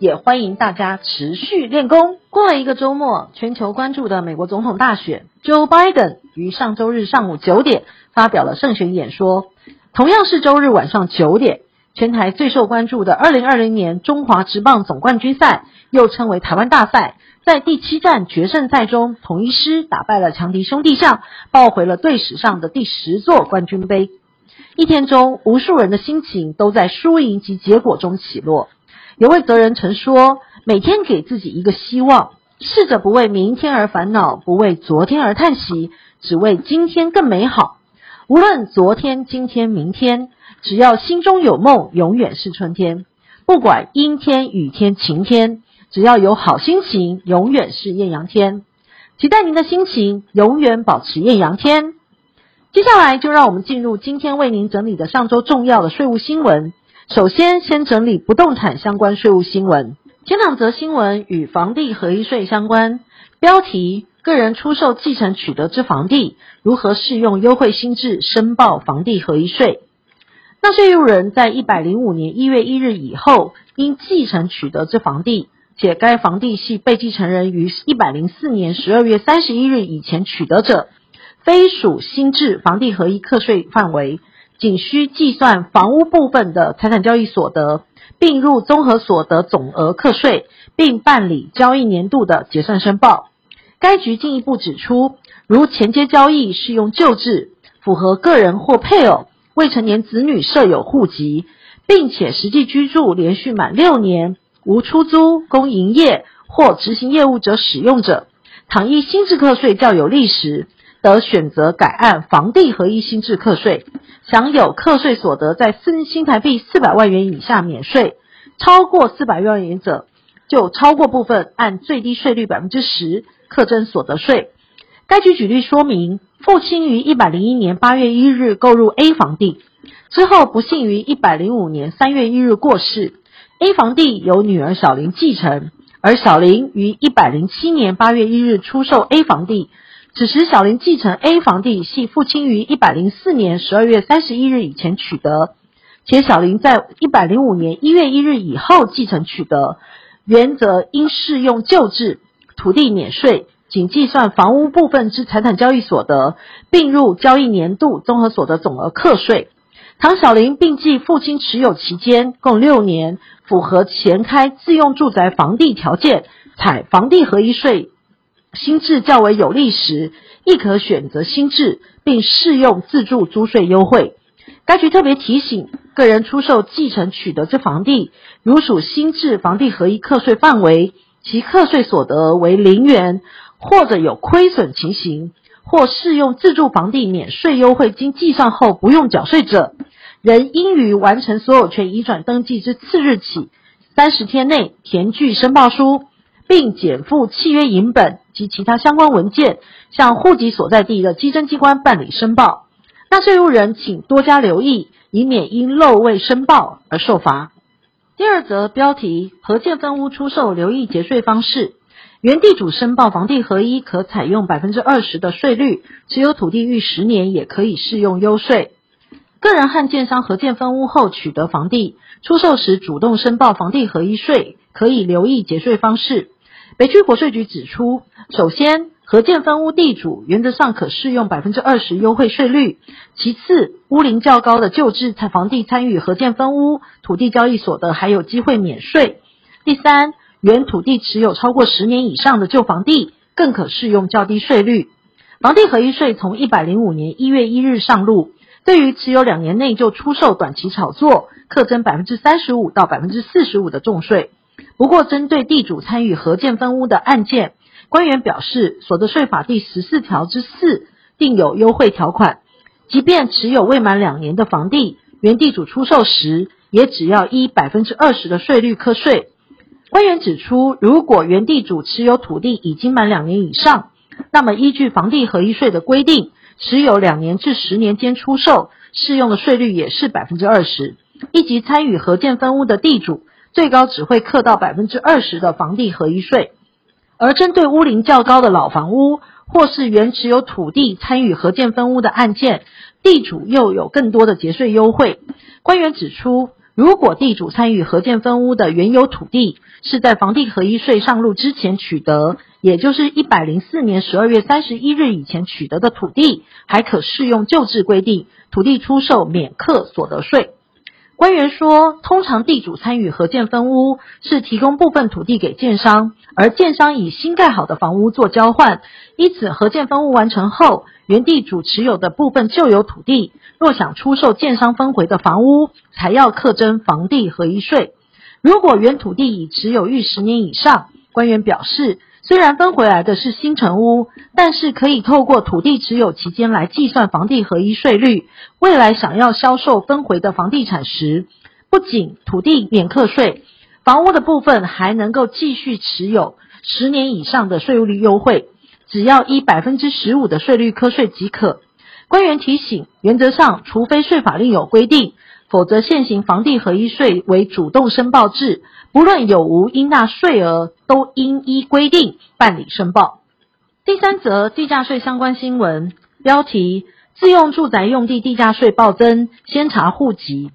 也欢迎大家持续练功。过了一个周末，全球关注的美国总统大选，Joe Biden 于上周日上午九点发表了胜选演说。同样是周日晚上九点，全台最受关注的二零二零年中华职棒总冠军赛，又称为台湾大赛，在第七战决胜赛中，统一狮打败了强敌兄弟象，抱回了队史上的第十座冠军杯。一天中，无数人的心情都在输赢及结果中起落。有位哲人曾说：“每天给自己一个希望，试着不为明天而烦恼，不为昨天而叹息，只为今天更美好。无论昨天、今天、明天，只要心中有梦，永远是春天。不管阴天、雨天、晴天，只要有好心情，永远是艳阳天。期待您的心情永远保持艳阳天。”接下来就让我们进入今天为您整理的上周重要的税务新闻。首先，先整理不动产相关税务新闻。前两则新闻与房地合一税相关。标题：个人出售继承取得之房地，如何适用优惠新制申报房地合一税？纳税义务人在一百零五年一月一日以后，因继承取得之房地，且该房地系被继承人于一百零四年十二月三十一日以前取得者。非属新制房地合一课税范围，仅需计算房屋部分的财产交易所得，并入综合所得总额课税，并办理交易年度的结算申报。该局进一步指出，如前接交易适用旧制，符合个人或配偶、未成年子女设有户籍，并且实际居住连续满六年，无出租、供营业或执行业务者使用者，倘依新制课税较有利时，得选择改按房地合一新制课税，享有课税所得在新新台币四百万元以下免税，超过四百万元者，就超过部分按最低税率百分之十课征所得税。该局举例说明，父亲于一百零一年八月一日购入 A 房地，之后不幸于一百零五年三月一日过世，A 房地由女儿小玲继承，而小玲于一百零七年八月一日出售 A 房地。此时，小林继承 A 房地系父亲于一百零四年十二月三十一日以前取得，且小林在一百零五年一月一日以后继承取得，原则应适用旧制，土地免税，仅计算房屋部分之财产交易所得，并入交易年度综合所得总额课税。唐小林并计父亲持有期间共六年，符合前开自用住宅房地条件，采房地合一税。新制较为有利时，亦可选择新制，并适用自住租税优惠。该局特别提醒，个人出售继承取得之房地，如属新制房地合一课税范围，其课税所得为零元，或者有亏损情形，或适用自住房地免税优惠，经计算后不用缴税者，仍应于完成所有权移转登记之次日起三十天内填具申报书。并减负契约银本及其他相关文件，向户籍所在地的稽征机关办理申报。纳税人请多加留意，以免因漏未申报而受罚。第二则标题：合建分屋出售留意节税方式。原地主申报房地合一可采用百分之二十的税率，持有土地逾十年也可以适用优税。个人和建商合建分屋后取得房地，出售时主动申报房地合一税，可以留意节税方式。北区国税局指出，首先，合建分屋地主原则上可适用百分之二十优惠税率；其次，屋龄较高的旧制房地参与合建分屋，土地交易所得还有机会免税；第三，原土地持有超过十年以上的旧房地，更可适用较低税率。房地合一税从一百零五年一月一日上路，对于持有两年内就出售短期炒作，课征百分之三十五到百分之四十五的重税。不过，针对地主参与合建分屋的案件，官员表示，所得税法第十四条之四定有优惠条款，即便持有未满两年的房地，原地主出售时，也只要依百分之二十的税率课税。官员指出，如果原地主持有土地已经满两年以上，那么依据房地合一税的规定，持有两年至十年间出售，适用的税率也是百分之二十。一级参与合建分屋的地主，最高只会课到百分之二十的房地合一税。而针对屋龄较高的老房屋，或是原持有土地参与合建分屋的案件，地主又有更多的节税优惠。官员指出，如果地主参与合建分屋的原有土地是在房地合一税上路之前取得，也就是一百零四年十二月三十一日以前取得的土地，还可适用旧制规定，土地出售免课所得税。官员说，通常地主参与合建分屋是提供部分土地给建商，而建商以新盖好的房屋做交换，因此合建分屋完成后，原地主持有的部分旧有土地，若想出售建商分回的房屋，才要课征房地合一税。如果原土地已持有逾十年以上，官员表示，虽然分回来的是新成屋，但是可以透过土地持有期间来计算房地合一税率。未来想要销售分回的房地产时，不仅土地免课税，房屋的部分还能够继续持有十年以上的税务率优惠，只要依百分之十五的税率课税即可。官员提醒，原则上，除非税法另有规定，否则现行房地合一税为主动申报制，不论有无应纳税额，都应依规定办理申报。第三则地价税相关新闻，标题：自用住宅用地地价税暴增，先查户籍。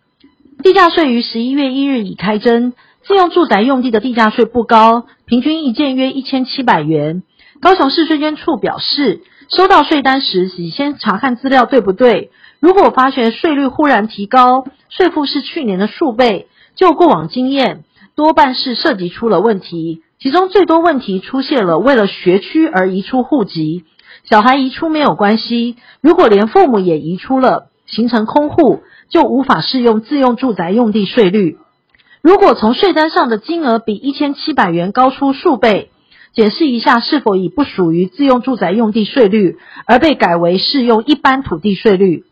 地价税于十一月一日已开征，自用住宅用地的地价税不高，平均一件约一千七百元。高雄市税捐处表示，收到税单时，已先查看资料对不对。如果发现税率忽然提高，税负是去年的数倍，就过往经验，多半是涉及出了问题。其中最多问题出现了为了学区而移出户籍，小孩移出没有关系，如果连父母也移出了，形成空户，就无法适用自用住宅用地税率。如果从税单上的金额比一千七百元高出数倍，解释一下是否已不属于自用住宅用地税率，而被改为适用一般土地税率。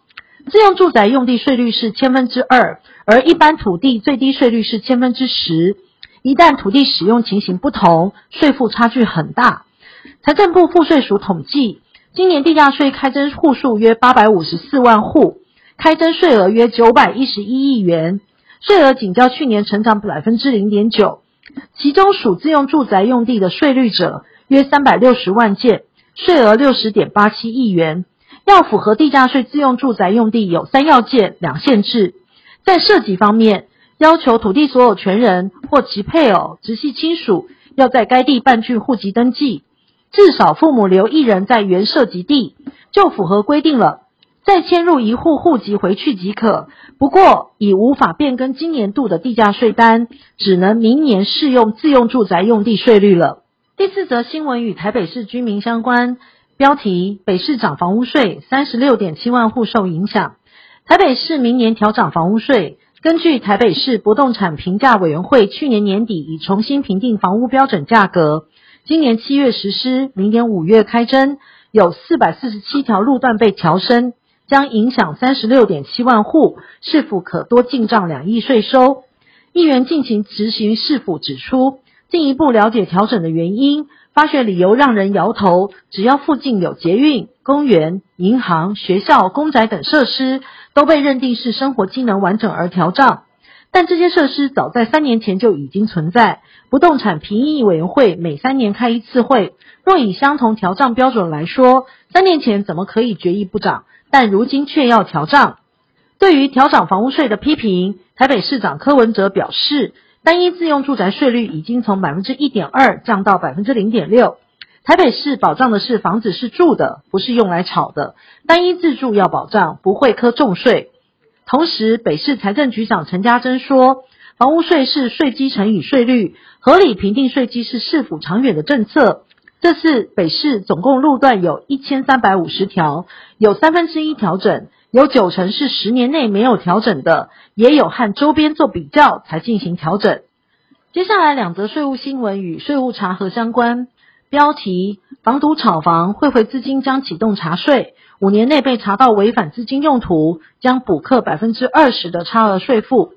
自用住宅用地税率是千分之二，而一般土地最低税率是千分之十。一旦土地使用情形不同，税负差距很大。财政部赋税署统计，今年地价税开征户数约八百五十四万户，开征税额约九百一十一亿元，税额仅较去年成长百分之零点九。其中属自用住宅用地的税率者约三百六十万件，税额六十点八七亿元。要符合地价税自用住宅用地有三要件两限制。在设籍方面，要求土地所有权人或其配偶、直系亲属要在该地办具户籍登记，至少父母留一人在原设籍地，就符合规定了。再迁入一户户籍回去即可，不过已无法变更今年度的地价税单，只能明年适用自用住宅用地税率了。第四则新闻与台北市居民相关，标题：北市涨房屋税，三十六点七万户受影响。台北市明年调涨房屋税，根据台北市不动产评价委员会去年年底已重新评定房屋标准价格，今年七月实施，明年五月开征，有四百四十七条路段被调升。将影响三十六点七万户，市府可多进账两亿税收。议员进行执行，市府指出，进一步了解调整的原因，发现理由让人摇头。只要附近有捷运、公园、银行、学校、公宅等设施，都被认定是生活机能完整而调账。但这些设施早在三年前就已经存在。不动产评议委员会每三年开一次会，若以相同调账标准来说，三年前怎么可以决议不涨？但如今却要调涨。对于调涨房屋税的批评，台北市长柯文哲表示，单一自用住宅税率已经从百分之一点二降到百分之零点六。台北市保障的是房子是住的，不是用来炒的。单一自住要保障，不会课重税。同时，北市财政局长陈家珍说，房屋税是税基乘以税率，合理评定税基是市府长远的政策。这次北市总共路段有一千三百五十条，有三分之一调整，有九成是十年内没有调整的，也有和周边做比较才进行调整。接下来两则税务新闻与税务查核相关，标题：房赌炒房汇回资金将启动查税，五年内被查到违反资金用途，将补课百分之二十的差额税负。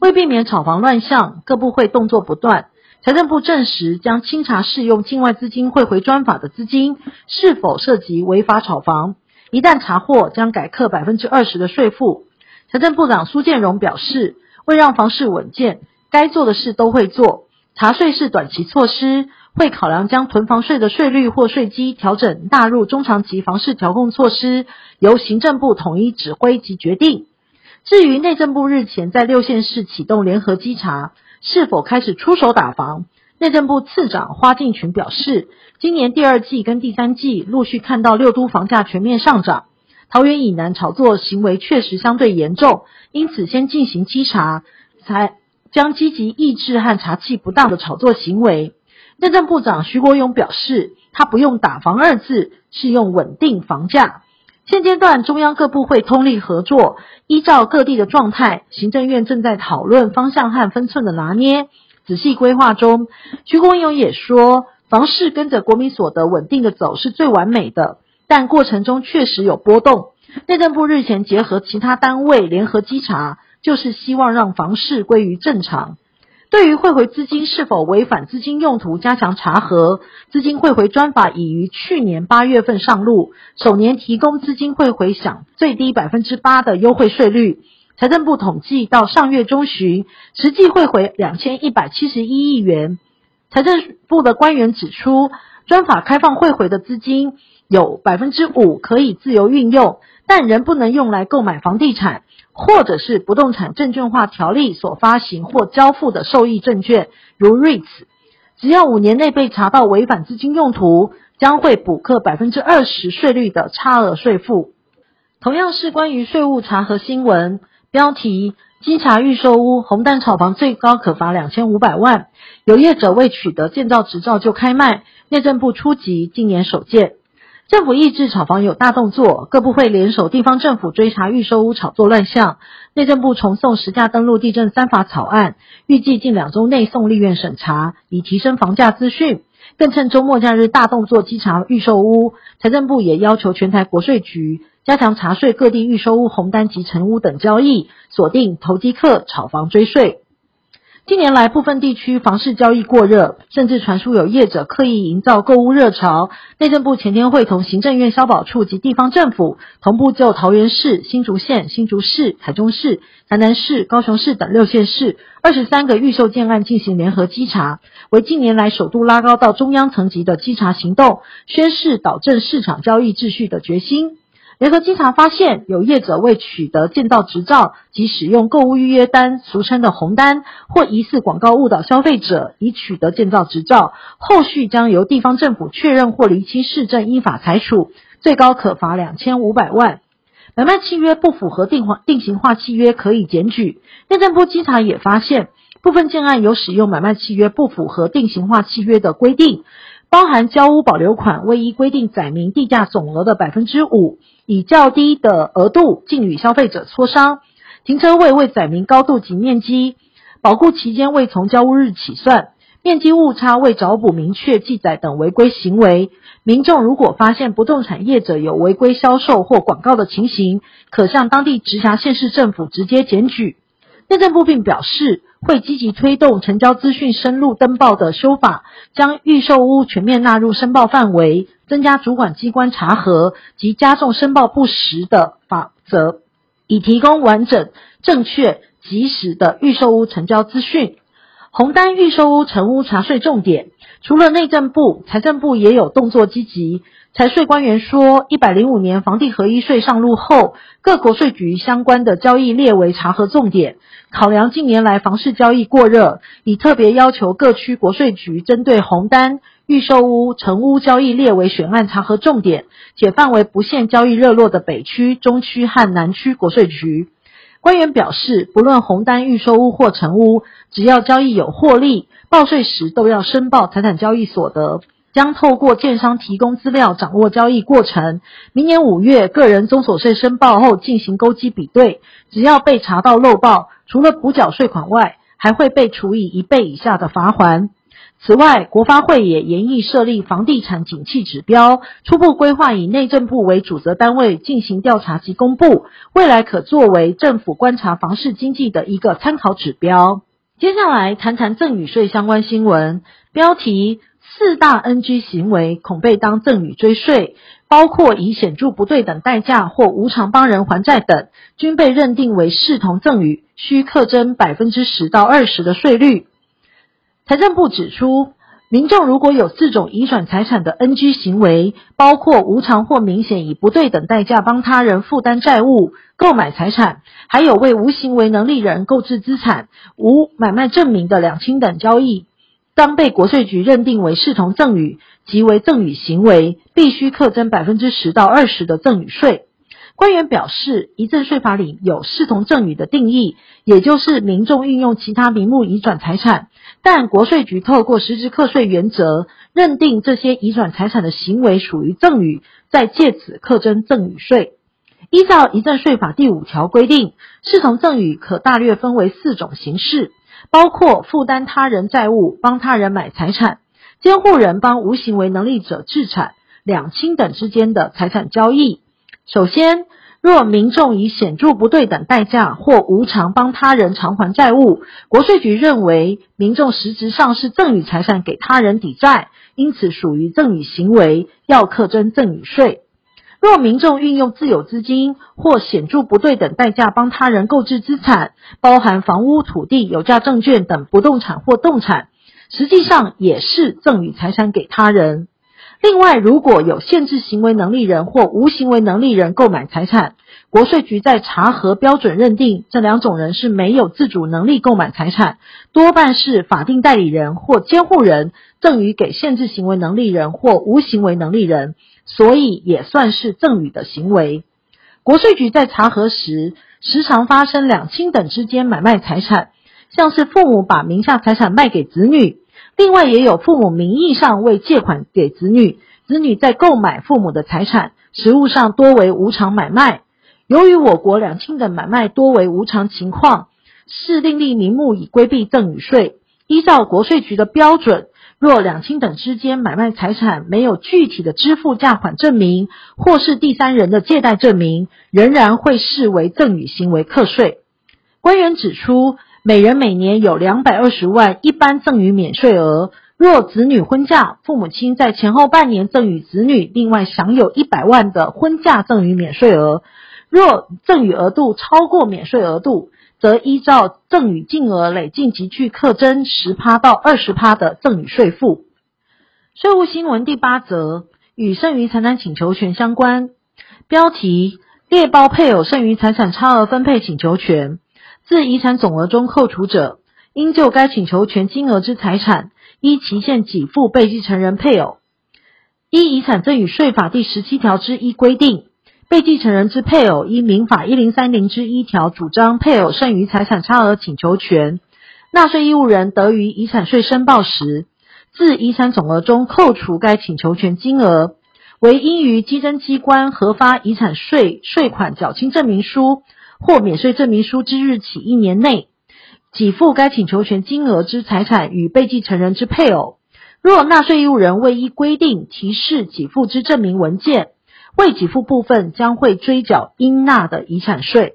为避免炒房乱象，各部会动作不断。财政部证实将清查适用境外资金汇回专法的资金是否涉及违法炒房，一旦查获，将改课百分之二十的税负。财政部长苏建荣表示，为让房市稳健，该做的事都会做，查税是短期措施，会考量将囤房税的税率或税基调整纳入中长期房市调控措施，由行政部统一指挥及决定。至于内政部日前在六县市启动联合稽查。是否开始出手打房？内政部次长花敬群表示，今年第二季跟第三季陆续看到六都房价全面上涨，桃园以南炒作行为确实相对严重，因此先进行稽查，才将积极抑制和查缉不当的炒作行为。内政部长徐国勇表示，他不用打房二字，是用稳定房价。现阶段，中央各部会通力合作，依照各地的状态，行政院正在讨论方向和分寸的拿捏，仔细规划中。徐国勇也说，房市跟着国民所得稳定的走是最完美的，但过程中确实有波动。内政部日前结合其他单位联合稽查，就是希望让房市归于正常。对于汇回资金是否违反资金用途，加强查核。资金汇回专法已于去年八月份上路，首年提供资金汇回享最低百分之八的优惠税率。财政部统计到上月中旬，实际汇回两千一百七十一亿元。财政部的官员指出，专法开放汇回的资金有百分之五可以自由运用，但仍不能用来购买房地产。或者是不动产证券化条例所发行或交付的受益证券，如 REITs，只要五年内被查到违反资金用途，将会补课百分之二十税率的差额税负。同样是关于税务查核新闻，标题：稽查预售屋红蛋炒房最高可罚两千五百万，有业者未取得建造执照就开卖，内政部初级，今年首见。政府抑制炒房有大动作，各部会联手地方政府追查预售屋炒作乱象。内政部重送实价登录地震三法草案，预计近两周内送立院审查，以提升房价资讯。更趁周末假日大动作稽查预售屋。财政部也要求全台国税局加强查税各地预售屋红单及成屋等交易，锁定投机客炒房追税。近年来，部分地区房市交易过热，甚至传出有业者刻意营造购物热潮。内政部前天会同行政院消保处及地方政府，同步就桃园市、新竹县、新竹市、台中市、台南市、高雄市等六县市二十三个预售建案进行联合稽查，为近年来首度拉高到中央层级的稽查行动，宣示导正市场交易秩序的决心。联合稽查发现，有业者未取得建造执照及使用购物预约单（俗称的红单）或疑似广告误导消费者，已取得建造执照，后续将由地方政府确认或厘清市政，依法裁处，最高可罚两千五百万。买卖契约不符合定定型化契约，可以检举。内政部稽查也发现，部分建案有使用买卖契约不符合定型化契约的规定，包含交屋保留款未依规定载明地价总额的百分之五。以较低的额度竟与消费者磋商，停车位未载明高度及面积，保固期间未从交屋日起算，面积误差未找补明确记载等违规行为，民众如果发现不动产业者有违规销售或广告的情形，可向当地直辖县市政府直接检举。内政部并表示，会积极推动成交资讯深入登报的修法，将预售屋全面纳入申报范围，增加主管机关查核及加重申报不实的法则，以提供完整、正确、及时的预售屋成交资讯。红单预售屋成屋查税重点，除了内政部，财政部也有动作积极。财税官员说，一百零五年房地合一税上路后，各国税局相关的交易列为查核重点。考量近年来房市交易过热，已特别要求各区国税局针对红单、预售屋、成屋交易列为选案查核重点，且范围不限交易热络的北区、中区和南区国税局。官员表示，不论红单、预售屋或成屋，只要交易有获利，报税时都要申报财产交易所得，将透过建商提供资料掌握交易过程。明年五月个人综所税申报后进行勾稽比对，只要被查到漏报，除了补缴税款外，还会被处以一倍以下的罚锾。此外，国发会也研议设立房地产景气指标，初步规划以内政部为主责单位进行调查及公布，未来可作为政府观察房市经济的一个参考指标。接下来谈谈赠与税相关新闻，标题：四大 NG 行为恐被当赠与追税，包括以显著不对等代价或无偿帮人还债等，均被认定为视同赠与，需课征百分之十到二十的税率。财政部指出，民众如果有四种移转财产的 NG 行为，包括无偿或明显以不对等代价帮他人负担债务、购买财产，还有为无行为能力人购置资产、无买卖证明的两清等交易，当被国税局认定为视同赠与，即为赠与行为，必须课征百分之十到二十的赠与税。官员表示，遗赠税法里有视同赠与的定义，也就是民众运用其他名目移转财产。但国税局透过实质课税原则，认定这些移转财产的行为属于赠与，再借此课征赠与税。依照遗赠税法第五条规定，视同赠与可大略分为四种形式，包括负担他人债务、帮他人买财产、监护人帮无行为能力者置产、两清等之间的财产交易。首先，若民众以显著不对等代价或无偿帮他人偿还债务，国税局认为民众实质上是赠与财产给他人抵债，因此属于赠与行为，要课征赠与税。若民众运用自有资金或显著不对等代价帮他人购置资产，包含房屋、土地、有价证券等不动产或动产，实际上也是赠与财产给他人。另外，如果有限制行为能力人或无行为能力人购买财产，国税局在查核标准认定这两种人是没有自主能力购买财产，多半是法定代理人或监护人赠与给限制行为能力人或无行为能力人，所以也算是赠与的行为。国税局在查核时，时常发生两清等之间买卖财产，像是父母把名下财产卖给子女。另外，也有父母名义上未借款给子女，子女在购买父母的财产，实物上多为无偿买卖。由于我国两清等买卖多为无偿情况，是另立名目以规避赠与税。依照国税局的标准，若两清等之间买卖财产没有具体的支付价款证明，或是第三人的借贷证明，仍然会视为赠与行为课税。官员指出。每人每年有两百二十万一般赠与免税额，若子女婚嫁，父母亲在前后半年赠与子女，另外享有一百万的婚嫁赠与免税额。若赠与额度超过免税额度，则依照赠与净额累进级距课征十趴到二十趴的赠与税负。税务新闻第八则与剩余财产请求权相关，标题：猎包配偶剩余财产差额分配请求权。自遗产总额中扣除者，应就该请求权金额之财产，依期限给付被继承人配偶。依遗产赠与税法第十七条之一规定，被继承人之配偶依民法一零三零之一条主张配偶剩余财产差额请求权，纳税义务人得于遗产税申报时，自遗产总额中扣除该请求权金额，为应于稽征机关核发遗产税税款缴清证明书。或免税证明书之日起一年内，给付该请求权金额之财产与被继承人之配偶。若纳税义务人未依规定提示给付之证明文件，未给付部分将会追缴应纳的遗产税。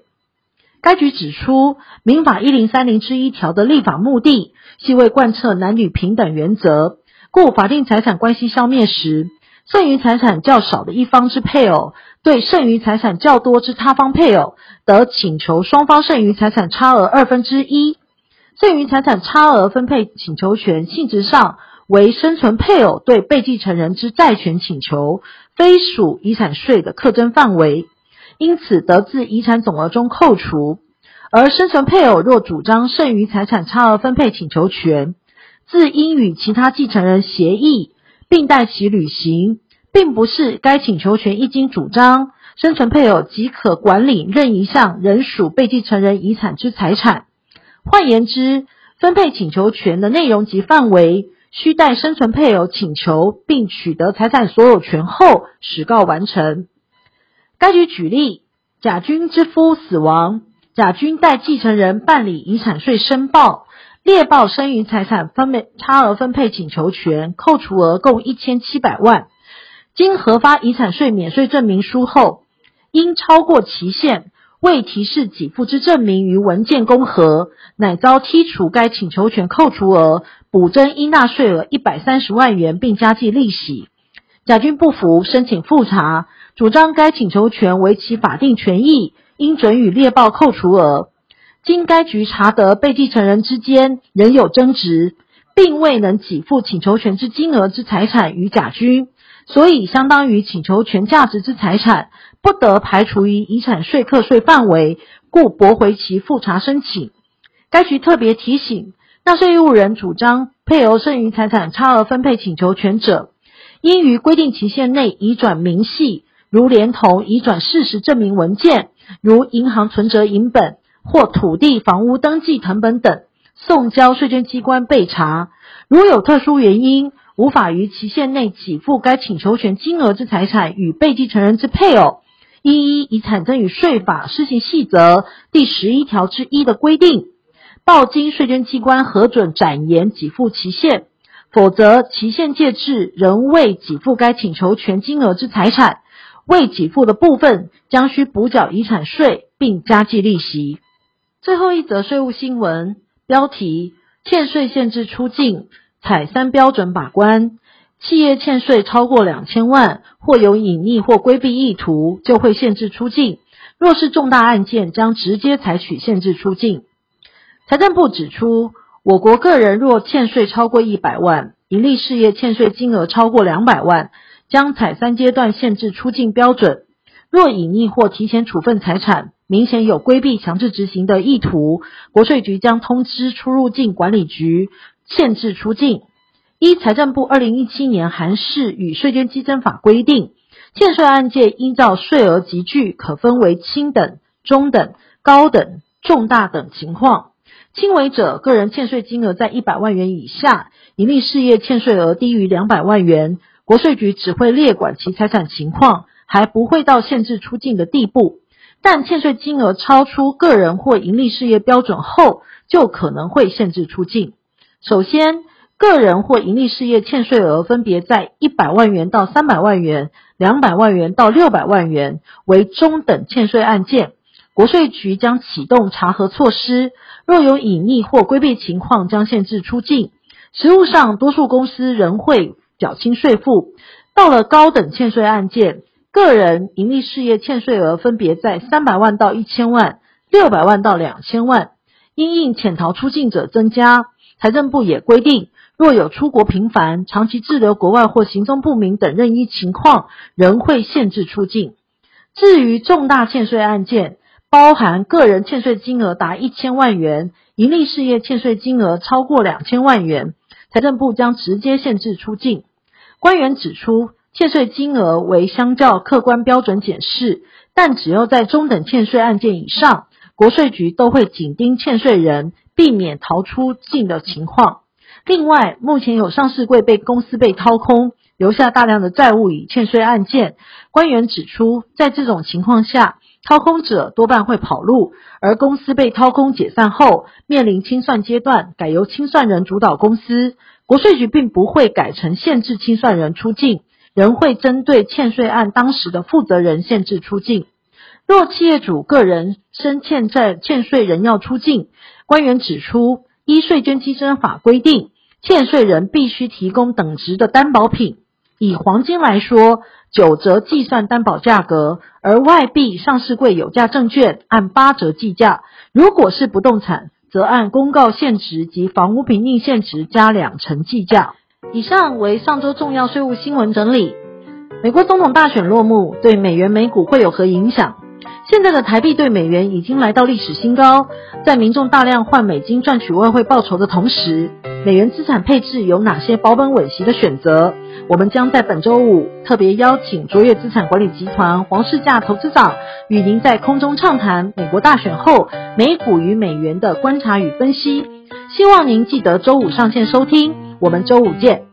该局指出，民法一零三零之一条的立法目的，系为贯彻男女平等原则，故法定财产关系消灭时，剩余财产较少的一方之配偶，对剩余财产较多之他方配偶，得请求双方剩余财产差额二分之一。剩余财产差额分配请求权性质上为生存配偶对被继承人之债权请求，非属遗产税的课征范围，因此得自遗产总额中扣除。而生存配偶若主张剩余财产差额分配请求权，自应与其他继承人协议。并待其履行，并不是该请求权一经主张，生存配偶即可管理任一项仍属被继承人遗产之财产。换言之，分配请求权的内容及范围，需待生存配偶请求并取得财产所有权后，始告完成。该局举例，甲君之夫死亡，甲君代继承人办理遗产税申报。列报剩余财产分配差额分配请求权扣除额共一千七百万，经核发遗产税免税证明书后，因超过期限，未提示给付之证明于文件公核，乃遭剔除该请求权扣除额，补征应纳税额一百三十万元，并加计利息。甲君不服，申请复查，主张该请求权为其法定权益，应准予列报扣除额。经该局查得被继承人之间仍有争执，并未能给付请求权之金额之财产于甲君，所以相当于请求权价值之财产不得排除于遗产税课税范围，故驳回其复查申请。该局特别提醒，纳税义务人主张配偶剩余财产差额分配请求权者，应于规定期限内移转明细，如连同移转事实证明文件，如银行存折影本。或土地、房屋登记謄本等，送交税捐机关备查。如有特殊原因，无法于期限内给付该请求权金额之财产与被继承人之配偶，应依《遗产赠与税法施行细则》第十一条之一的规定，报经税捐机关核准展延给付期限。否则，期限届至仍未给付该请求权金额之财产，未给付的部分将需补缴遗产税，并加计利息。最后一则税务新闻，标题：欠税限制出境，采三标准把关。企业欠税超过两千万，或有隐匿或规避意图，就会限制出境。若是重大案件，将直接采取限制出境。财政部指出，我国个人若欠税超过一百万，营利事业欠税金额超过两百万，将采三阶段限制出境标准。若隐匿或提前处分财产，明显有规避强制执行的意图，国税局将通知出入境管理局限制出境。依财政部二零一七年函释与税捐稽征法规定，欠税案件依照税额级距可分为轻等、中等、高等、重大等情况。轻微者，个人欠税金额在一百万元以下，营利事业欠税额低于两百万元，国税局只会列管其财产情况。还不会到限制出境的地步，但欠税金额超出个人或营利事业标准后，就可能会限制出境。首先，个人或盈利事业欠税额分别在一百万元到三百万元、两百万元到六百万元为中等欠税案件，国税局将启动查核措施，若有隐匿或规避情况，将限制出境。实务上，多数公司仍会缴清税负。到了高等欠税案件。个人盈利事业欠税额分别在三百万到一千万、六百万到两千万。因应潜逃出境者增加，财政部也规定，若有出国频繁、长期滞留国外或行踪不明等任意情况，仍会限制出境。至于重大欠税案件，包含个人欠税金额达一千万元，营利事业欠税金额超过两千万元，财政部将直接限制出境。官员指出。欠税金额为相较客观标准检视，但只要在中等欠税案件以上，国税局都会紧盯欠税人，避免逃出境的情况。另外，目前有上市柜被公司被掏空，留下大量的债务与欠税案件。官员指出，在这种情况下，掏空者多半会跑路，而公司被掏空解散后，面临清算阶段，改由清算人主导公司。国税局并不会改成限制清算人出境。仍会针对欠税案当时的负责人限制出境。若企业主个人身欠债欠税人要出境，官员指出，依税捐稽征法规定，欠税人必须提供等值的担保品。以黄金来说，九折计算担保价格，而外币、上市柜有价证券按八折计价。如果是不动产，则按公告现值及房屋评定现值加两成计价。以上为上周重要税务新闻整理。美国总统大选落幕，对美元美股会有何影响？现在的台币对美元已经来到历史新高。在民众大量换美金赚取外汇报酬的同时，美元资产配置有哪些保本稳息的选择？我们将在本周五特别邀请卓越资产管理集团黄世驾投资长与您在空中畅谈美国大选后美股与美元的观察与分析。希望您记得周五上线收听。我们周五见。